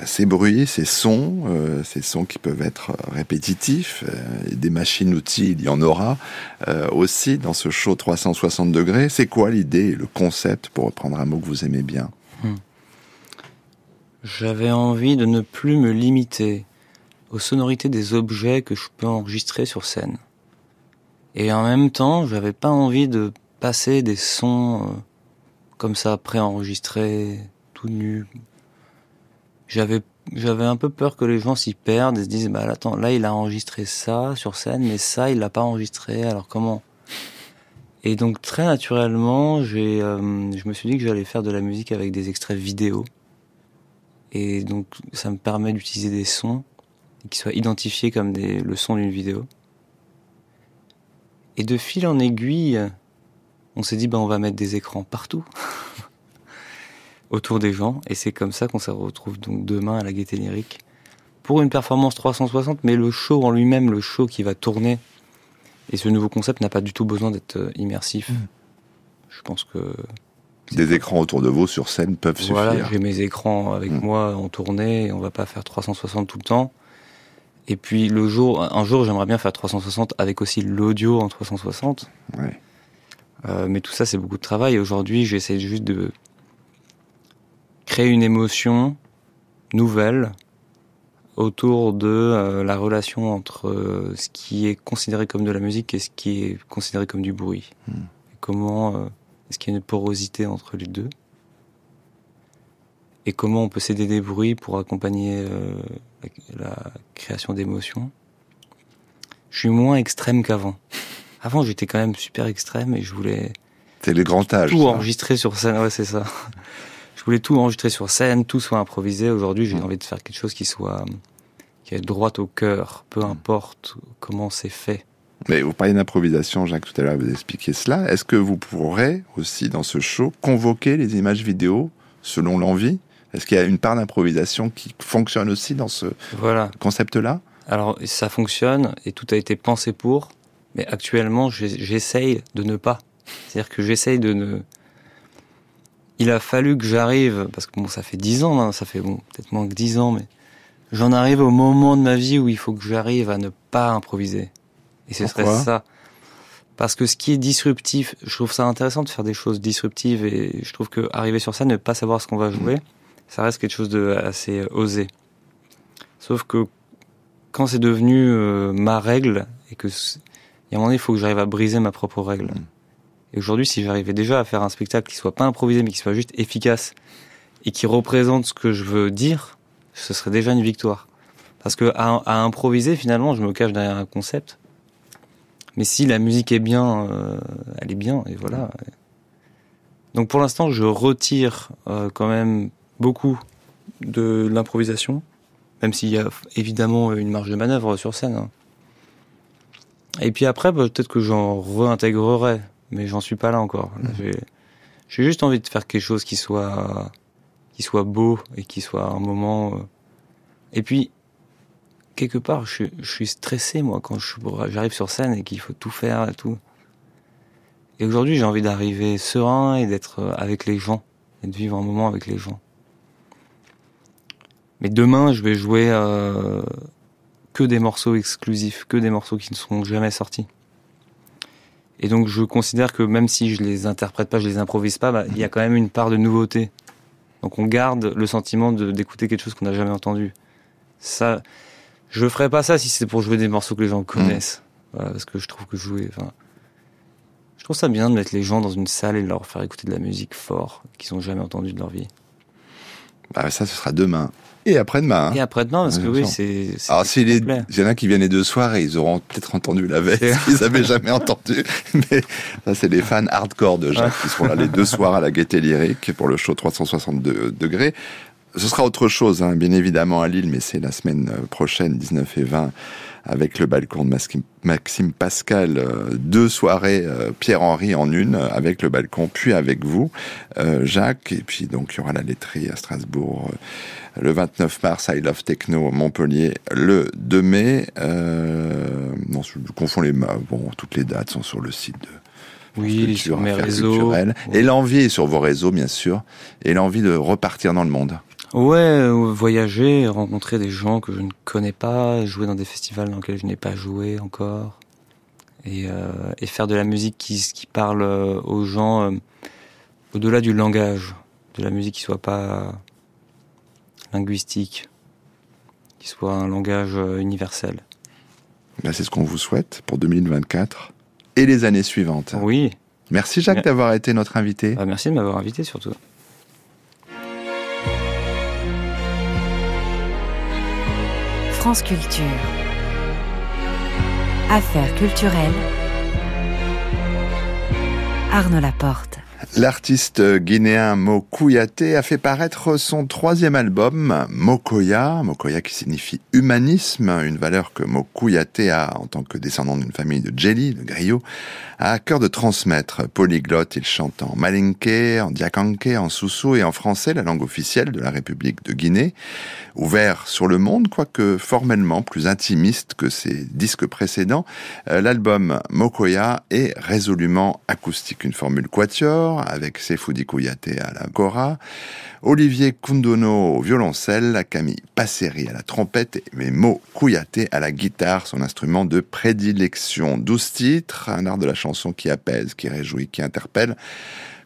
ces bruits, ces sons, euh, ces sons qui peuvent être répétitifs, euh, et des machines-outils, il y en aura euh, aussi dans ce show 360 degrés. C'est quoi l'idée, le concept, pour reprendre un mot que vous aimez bien?
J'avais envie de ne plus me limiter aux sonorités des objets que je peux enregistrer sur scène. Et en même temps, j'avais pas envie de passer des sons comme ça préenregistrés, tout nus. J'avais j'avais un peu peur que les gens s'y perdent et se disent bah attends là il a enregistré ça sur scène mais ça il l'a pas enregistré alors comment? Et donc très naturellement j'ai euh, je me suis dit que j'allais faire de la musique avec des extraits vidéo et donc, ça me permet d'utiliser des sons qui soient identifiés comme des, le son d'une vidéo. Et de fil en aiguille, on s'est dit, ben, on va mettre des écrans partout. autour des gens. Et c'est comme ça qu'on se retrouve donc demain à la Gaieté Lyrique pour une performance 360, mais le show en lui-même, le show qui va tourner. Et ce nouveau concept n'a pas du tout besoin d'être euh, immersif. Je pense que
Des écrans autour de vous sur scène peuvent
voilà,
suffire.
j'ai mes écrans avec
Mm.
moi en tournée, et on va pas faire 360 tout le temps. Et puis le jour, un jour, j'aimerais bien faire 360 avec aussi l'audio en 360.
Ouais.
Euh, mais tout ça, c'est beaucoup de travail. Aujourd'hui, j'essaie juste de créer une émotion nouvelle autour de euh, la relation entre euh, ce qui est considéré comme de la musique et ce qui est considéré comme du bruit.
Mm.
Et comment euh, est-ce qu'il y a une porosité entre les deux? Et comment on peut s'aider des bruits pour accompagner la, la création d'émotions? Je suis moins extrême qu'avant. Avant, j'étais quand même super extrême et je voulais
C'est le grand âge.
tout
ça.
enregistrer sur scène. Ouais, c'est ça. Voulais tout enregistrer sur scène, tout soit improvisé. Aujourd'hui, j'ai
Mm.
envie de faire quelque chose qui soit qui est droit au cœur, peu
Mm.
importe comment c'est fait.
Mais vous parliez d'improvisation, Jacques, tout à l'heure, vous expliquiez cela. Est-ce que vous pourrez aussi, dans ce show, convoquer les images vidéo selon l'envie? Est-ce qu'il y a une part d'improvisation qui fonctionne aussi dans ce
Voilà.
concept-là?
Alors ça fonctionne et tout a été pensé pour, mais actuellement j'essaye de ne pas. C'est-à-dire que j'essaye de ne. Il a fallu que j'arrive, parce que bon, ça fait dix ans, hein, ça fait bon, peut-être moins que dix ans, mais j'en arrive au moment de ma vie où il faut que j'arrive à ne pas improviser. Et ce serait ça. Parce que ce qui est disruptif, je trouve ça intéressant de faire des choses disruptives et je trouve que arriver sur scène, ne pas savoir ce qu'on va jouer, ça reste quelque chose de assez euh, osé. Sauf que quand c'est devenu euh, ma règle et que il y a un moment donné, il faut que j'arrive à briser ma propre règle. Et aujourd'hui, si j'arrivais déjà à faire un spectacle qui soit pas improvisé, mais qui soit juste efficace et qui représente ce que je veux dire, ce serait déjà une victoire. Parce que à, à improviser, finalement, je me cache derrière un concept. Mais si la musique est bien, euh, elle est bien, et voilà. Donc pour l'instant, je retire euh, quand même beaucoup de l'improvisation, même s'il y a évidemment une marge de manœuvre sur scène. hein. Et puis après, bah, peut-être que j'en réintégrerai, mais j'en suis pas là encore. Là, j'ai- J'ai juste envie de faire quelque chose qui soit qui soit beau et qui soit un moment. euh. Et puis quelque part, je, suis- je suis stressé moi quand j'arrive sur scène et qu'il faut tout faire et tout. Et aujourd'hui, j'ai envie d'arriver serein et d'être euh, avec les gens et de vivre un moment avec les gens. Mais demain, je vais jouer euh, que des morceaux exclusifs, que des morceaux qui ne seront jamais sortis. Et donc, je considère que même si je les interprète pas, je les improvise pas, bah, il y a quand même une part de nouveauté. Donc, on garde le sentiment d'écouter quelque chose qu'on n'a jamais entendu. Ça, je ferais pas ça si c'était pour jouer des morceaux que les gens connaissent. Voilà, parce que je trouve que jouer, enfin, Je trouve ça bien de mettre les gens dans une salle et de leur faire écouter de la musique fort qu'ils n'ont jamais entendu de leur vie.
Bah, ça, ce sera demain. Et après-demain. hein.
Et après-demain, parce que oui, c'est.
Alors, s'il est-
complet.
il y en a qui viennent les deux soirs et ils auront peut-être entendu la veille, ils n'avaient jamais entendu. Mais ça, c'est les fans hardcore de Jacques qui seront là les deux soirs à la Gaieté Lyrique pour le show 362 degrés. Ce sera autre chose, hein, bien évidemment, à Lille, mais c'est la semaine prochaine, 19 et 20, avec le balcon de Maxime Pascal. euh, deux soirées euh, Pierre-Henri en une, euh, avec le balcon, puis avec vous, Jacques. Et puis, donc, il y aura la laiterie à Strasbourg. le 29 mars, I Love Techno Montpellier, le 2 mai. Euh, non, je confonds les ma- Bon, toutes les dates sont sur le site de
Oui,
Culture,
sur mes réseaux.
culturelles. Et l'envie sur vos réseaux, bien sûr. Et l'envie de repartir dans le monde.
Ouais, voyager, rencontrer des gens que je ne connais pas, jouer dans des festivals dans lesquels je n'ai pas joué encore, et, euh, et faire de la musique qui, qui parle euh, aux gens euh, au-delà du langage, de la musique qui soit pas linguistique, qui soit un langage universel.
Ben, c'est ce qu'on vous souhaite pour 2024 et les années suivantes.
Oui,
Merci Jacques d'avoir été notre invité.
bah, merci de m'avoir invité surtout.
France Culture. Affaires culturelles. Arnaud Laporte.
L'artiste guinéen Mo Kouyaté a fait paraître son troisième album, Mokoya, Mokoya qui signifie humanisme, une valeur que Mo Kouyaté a, en tant que descendant d'une famille de Djeli, de griot, a à cœur de transmettre. Polyglotte, il chante en malinké, en diakanké, en soussou et en français, la langue officielle de la République de Guinée. Ouvert sur le monde, quoique formellement plus intimiste que ses disques précédents, euh, l'album Mokoya est résolument acoustique. Une formule quatuor avec Sefoudi Kouyaté à la kora, Olivier Kundono au violoncelle, Camille Passeri à la trompette et Mo Kouyaté à la guitare, son instrument de prédilection. Douze titres, un art de la chanson qui apaise, qui réjouit, qui interpelle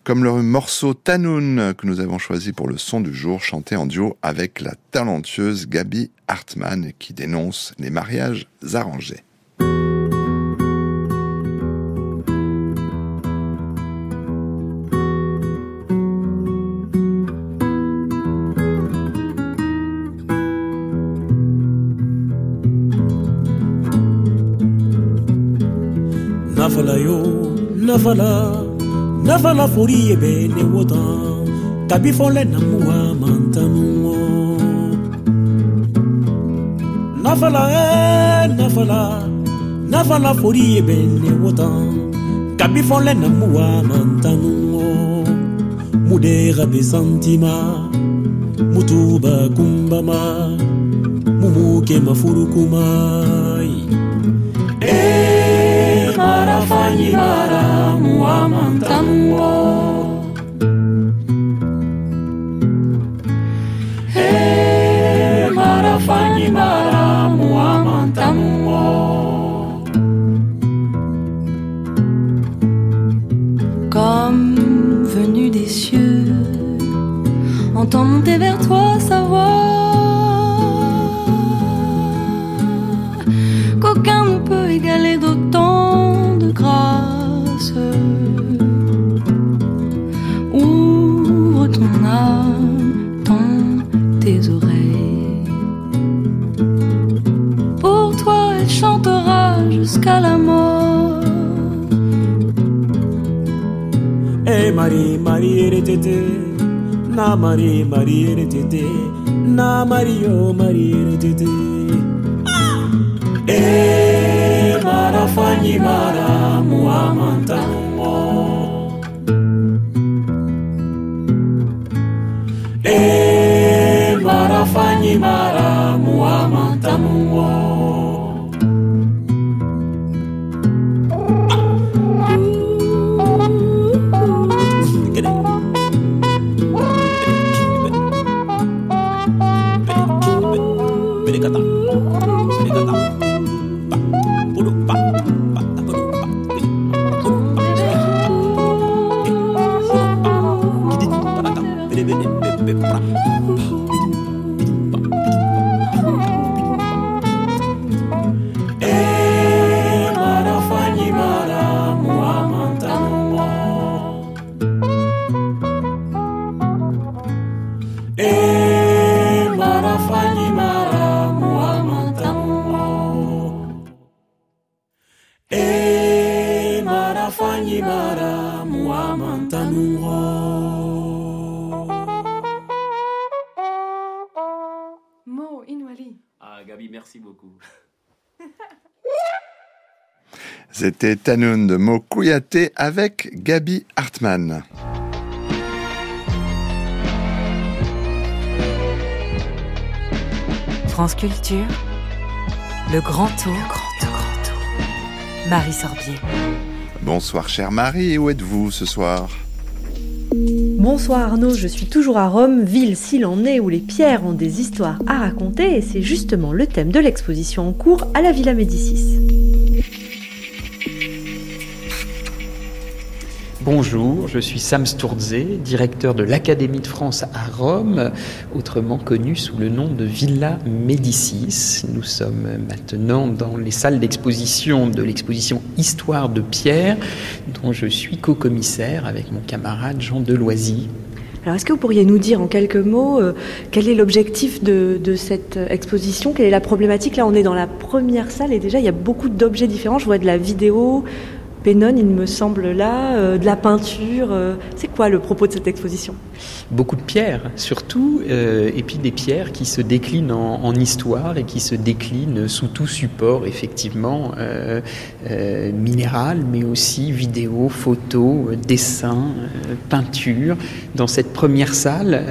comme le morceau Tanoun que nous avons choisi pour le son du jour, chanté en duo avec la talentueuse Gabi Hartmann qui dénonce les mariages arrangés.
nafala nafala fori ye bɛ ne wotan kabi fɔlɛ namu wa man tanu nafala ɛ nafala nafala fori ye bɛ ne wo kabi fɔlɛ namu wa man tanu mudera santima mutuba kumbama
mumuke
mafurukuma. Tangi Mara Muamang Tangwa மறியெறிச்சிட்டு நான் மறி மறியெறிச்சிட்டு நான் மறியோ மறியெறிச்சிட்டு ஏ marafanyi mara muamantanumo e marafanyi mara
muamantanumo eh,
C'était Tanoun de Mokouyaté avec Gabi Hartmann.
France Culture, le grand tour, le grand tour, grand tour. Marie Sorbier.
Bonsoir chère Marie, où êtes-vous ce soir?
Bonsoir Arnaud, je suis toujours à Rome, ville s'il en est où les pierres ont des histoires à raconter et c'est justement le thème de l'exposition en cours à la Villa Médicis.
Bonjour, je suis Sam Sturze, directeur de l'Académie de France à Rome, autrement connu sous le nom de Villa Médicis. Nous sommes maintenant dans les salles d'exposition de l'exposition Histoire de Pierre, dont je suis co-commissaire avec mon camarade Jean Deloisy.
Alors est-ce que vous pourriez nous dire en quelques mots euh, quel est l'objectif de, de cette exposition? Quelle est la problématique? Là on est dans la première salle et déjà il y a beaucoup d'objets différents. Je vois de la vidéo, Pénon, il me semble là, euh, de la peinture. euh, quoi le propos de cette exposition?
Beaucoup de pierres, surtout, euh, et puis des pierres qui se déclinent en, histoire et qui se déclinent sous tout support, effectivement, euh, euh, minéral, mais aussi vidéo, photo, dessin, peinture. Dans cette première salle,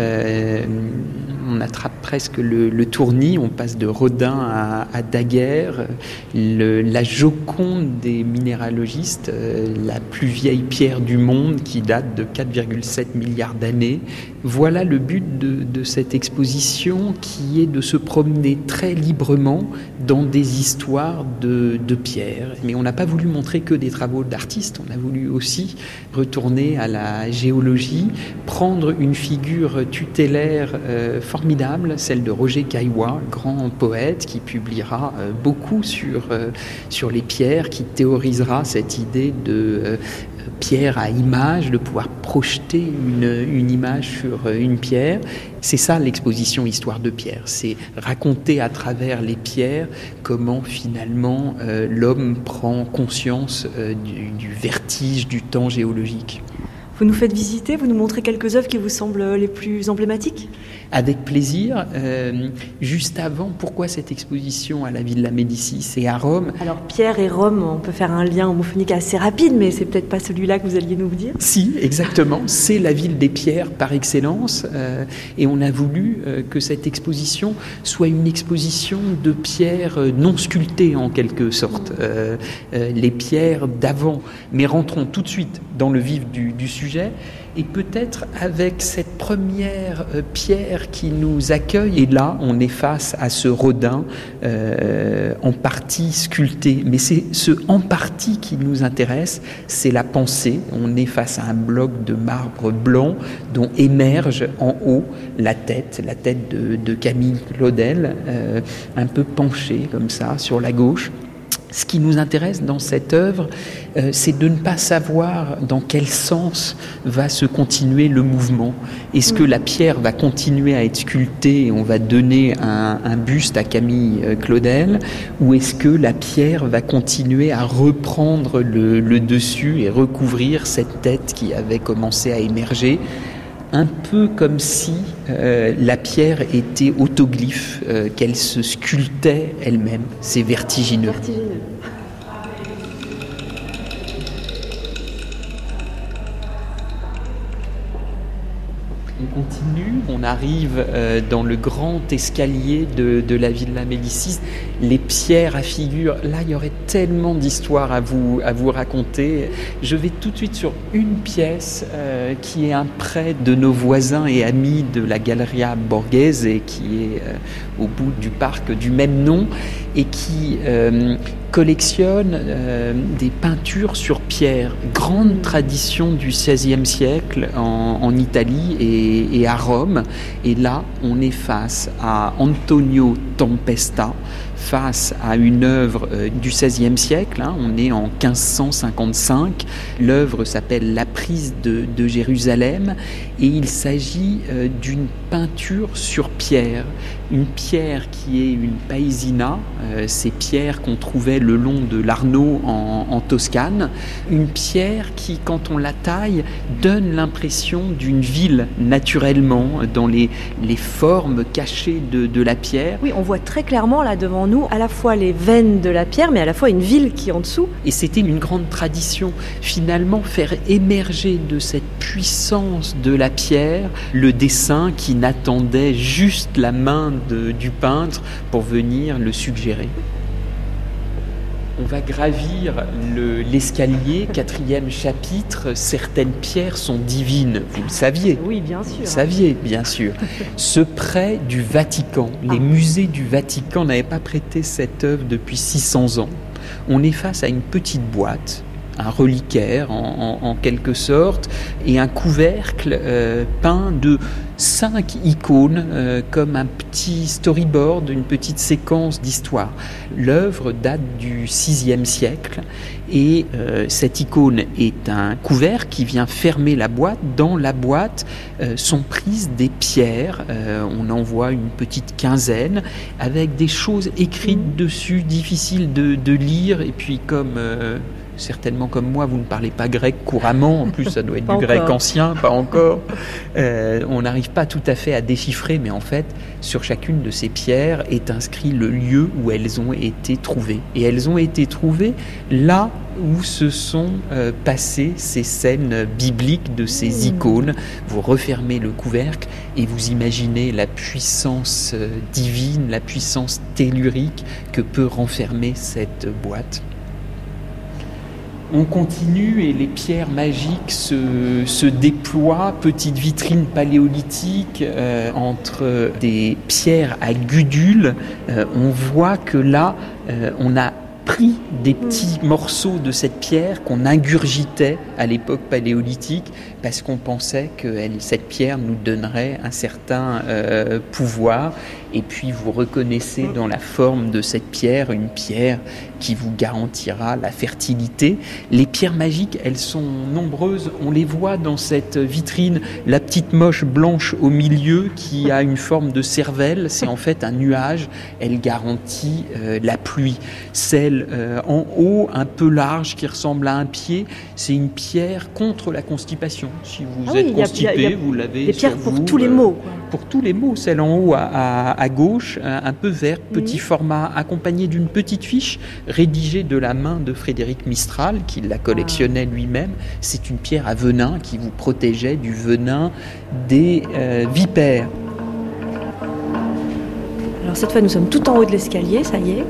on attrape presque le, le tournis, on passe de Rodin à, Daguerre, la Joconde des minéralogistes, la plus vieille pierre du monde qui date de 4,7 milliards d'années. Voilà le but de, cette exposition qui est de se promener très librement dans des histoires de, pierres. Mais on n'a pas voulu montrer que des travaux d'artistes, on a voulu aussi retourner à la géologie, prendre une figure tutélaire euh, formidable, celle de Roger Caillois, grand poète qui publiera euh, beaucoup sur, euh, sur les pierres, qui théorisera cette idée de pierre à image, de pouvoir projeter une, image sur euh, une pierre. C'est ça l'exposition Histoire de pierre, c'est raconter à travers les pierres comment finalement euh, l'homme prend conscience euh, du, du vertige du temps géologique.
Vous nous faites visiter, vous nous montrez quelques œuvres qui vous semblent les plus emblématiques?
Avec plaisir. Euh, juste avant, pourquoi cette exposition à la Villa Médicis et à Rome?
Alors Pierre et Rome, on peut faire un lien homophonique assez rapide, mais c'est peut-être pas celui-là que vous alliez nous dire.
Si, exactement. C'est la ville des pierres par excellence. euh, et on a voulu euh, que cette exposition soit une exposition de pierres euh, non sculptées en quelque sorte. Euh, euh, les pierres d'avant. Mais rentrons tout de suite dans le vif du, du sujet. Et peut-être avec cette première euh, pierre qui nous accueille, et là on est face à ce Rodin euh, en partie sculpté, mais c'est ce en partie qui nous intéresse, c'est la pensée. On est face à un bloc de marbre blanc dont émerge en haut la tête, la tête de, Camille Claudel, euh, un peu penchée comme ça sur la gauche. Ce qui nous intéresse dans cette œuvre, euh, c'est de ne pas savoir dans quel sens va se continuer le mouvement. Est-ce que la pierre va continuer à être sculptée et on va donner un, un buste à Camille euh, Claudel, ou est-ce que la pierre va continuer à reprendre le, le dessus et recouvrir cette tête qui avait commencé à émerger un peu comme si euh, la pierre était autoglyphe, euh, qu'elle se sculptait elle-même. C'est vertigineux. On arrive euh, dans le grand escalier de, la Villa Médicis. Les pierres à figure, là il y aurait tellement d'histoires à vous, à vous raconter. Je vais tout de suite sur une pièce euh, qui est un prêt de nos voisins et amis de la Galleria Borghese, qui est euh, au bout du parc du même nom et qui collectionne euh, des peintures sur pierre. Grande tradition du XVIe siècle en, Italie et, et à Rome. Et là, on est face à Antonio Tempesta, face à une œuvre euh, du XVIe siècle. hein. on est en 1555. L'œuvre s'appelle La prise de, Jérusalem et il s'agit euh, d'une peinture sur pierre. Une pierre qui est une paesina, euh, ces pierres qu'on trouvait le long de l'Arno en, Toscane. Une pierre qui, quand on la taille, donne l'impression d'une ville naturellement, dans les, formes cachées de, de la pierre.
Oui, on voit très clairement là devant à la fois les veines de la pierre, mais à la fois une ville qui est en dessous.
Et c'était une grande tradition, finalement, faire émerger de cette puissance de la pierre le dessin qui n'attendait juste la main du peintre pour venir le suggérer. On va gravir le- l'escalier, quatrième chapitre. Certaines pierres sont divines, vous le saviez.
Oui, bien sûr.
Vous saviez, bien sûr. Ce prêt du Vatican, les musées du Vatican n'avaient pas prêté cette œuvre depuis 600 ans. On est face à une petite boîte, un reliquaire en, quelque sorte, et un couvercle euh, peint de cinq icônes euh, comme un petit storyboard, une petite séquence d'histoire. L'œuvre date du VIe siècle et euh, cette icône est un couvert qui vient fermer la boîte. Dans la boîte sont prises des pierres, on en voit une petite quinzaine, avec des choses écrites dessus, difficiles de lire, et puis comme... Certainement comme moi, vous ne parlez pas grec couramment, en plus ça doit être du grec ancien, pas encore. Euh, on n'arrive pas tout à fait à déchiffrer, mais en fait, sur chacune de ces pierres est inscrit le lieu où elles ont été trouvées. Et elles ont été trouvées là où se sont euh, passées ces scènes bibliques de ces icônes. Vous refermez le couvercle et vous imaginez la puissance euh, divine, la puissance tellurique que peut renfermer cette boîte. On continue et les pierres magiques se, déploient, petite vitrine paléolithique euh, entre des pierres à gudules. Euh, on voit que là, euh, on a pris des petits morceaux de cette pierre qu'on ingurgitait à l'époque paléolithique parce qu'on pensait que cette pierre nous donnerait un certain euh, pouvoir. Et puis vous reconnaissez dans la forme de cette pierre une pierre qui vous garantira la fertilité. Les pierres magiques, elles sont nombreuses. On les voit dans cette vitrine. La petite moche blanche au milieu qui a une forme de cervelle, c'est en fait un nuage. Elle garantit euh, la pluie. Celle euh, en haut, un peu large, qui ressemble à un pied, c'est une pierre contre la constipation. Si vous
Ah oui,
êtes
y a-
constipé,
y a-
vous l'avez
Des pierres pour
vous,
tous les
euh,
mots. quoi.
pour tous les mots. Celle en haut à, à- à gauche, un, un peu verte, petit format, accompagné d'une petite fiche rédigée de la main de Frédéric Mistral, qui la collectionnait lui-même. C'est une pierre à venin qui vous protégeait du venin des euh, vipères.
Alors cette fois, nous sommes tout en haut de l'escalier, ça y est.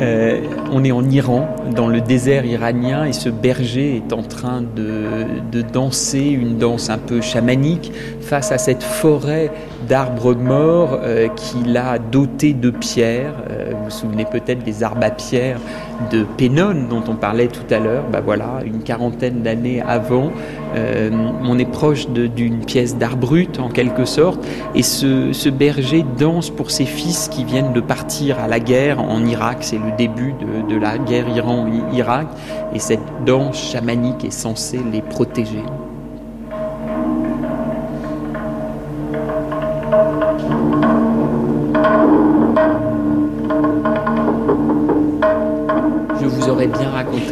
Euh, on est en Iran, dans le désert iranien, et ce berger est en train de, danser une danse un peu chamanique face à cette forêt d'arbres morts euh, qu'il a doté de pierres. Euh, vous vous souvenez peut-être des arbres à pierres de Pénone dont on parlait tout à l'heure. Bah voilà, une quarantaine d'années avant, euh, on est proche d'une pièce d'art brut en quelque sorte, et ce, ce berger danse pour ses fils qui viennent de partir à la guerre en Irak. C'est le début de, de la guerre Iran-Irak, et cette danse chamanique est censée les protéger.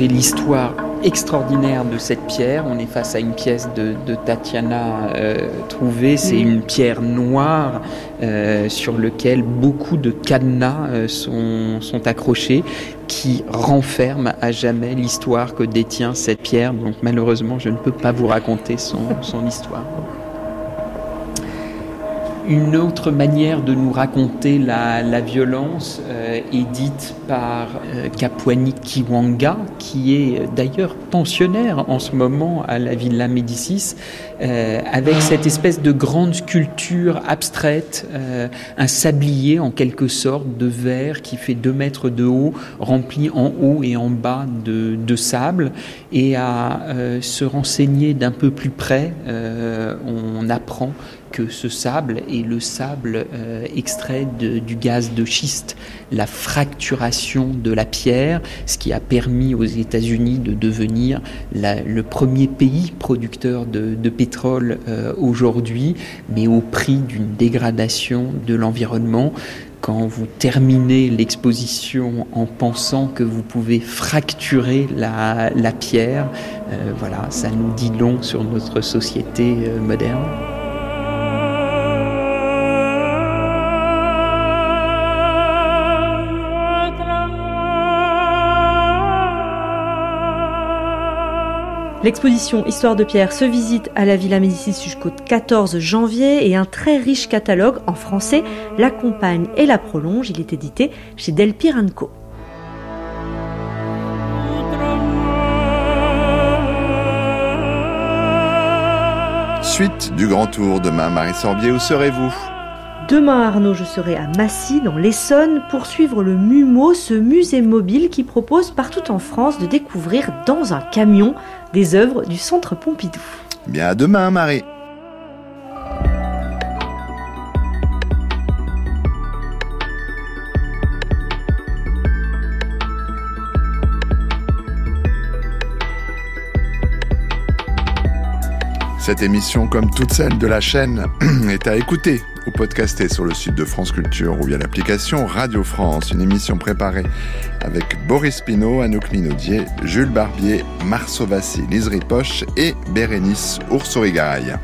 L'histoire extraordinaire de cette pierre. On est face à une pièce de, de Tatiana euh, trouvée. C'est une pierre noire euh, sur laquelle beaucoup de cadenas euh, sont, sont accrochés qui renferment à jamais l'histoire que détient cette pierre. Donc malheureusement, je ne peux pas vous raconter son, son histoire. Une autre manière de nous raconter la, violence euh, est dite par euh, Kiwanga, qui est d'ailleurs pensionnaire en ce moment à la Villa Médicis, euh, avec cette espèce de grande sculpture abstraite, euh, un sablier en quelque sorte de verre qui fait deux mètres de haut, rempli en haut et en bas de, sable. Et à se renseigner d'un peu plus près, on apprend que ce sable est le sable euh, extrait du gaz de schiste, la fracturation de la pierre, ce qui a permis aux États-Unis de devenir le premier pays producteur de, pétrole euh, aujourd'hui, mais au prix d'une dégradation de l'environnement quand vous terminez l'exposition en pensant que vous pouvez fracturer la, pierre, euh, voilà, ça nous dit long sur notre société moderne.
L'exposition Histoire de Pierre se visite à la Villa Médicis jusqu'au 14 janvier et un très riche catalogue en français l'accompagne et la prolonge. Il est édité chez Delpire Co.
Suite du grand tour demain, Marie Sorbier, où serez-vous?
Demain, Arnaud, je serai à Massy, dans l'Essonne, pour suivre le MUMO, ce musée mobile qui propose partout en France de découvrir dans un camion des œuvres du Centre Pompidou.
Bien à demain, Marie. Cette émission, comme toutes celles de la chaîne, est à écouter ou podcaster sur le site de France Culture ou via l'application Radio France. Une émission préparée avec Boris Pinault, Anouk Minaudier, Jules Barbier, Marceau Vassi, Lise Ripoche et Bérénice Oursorigaille.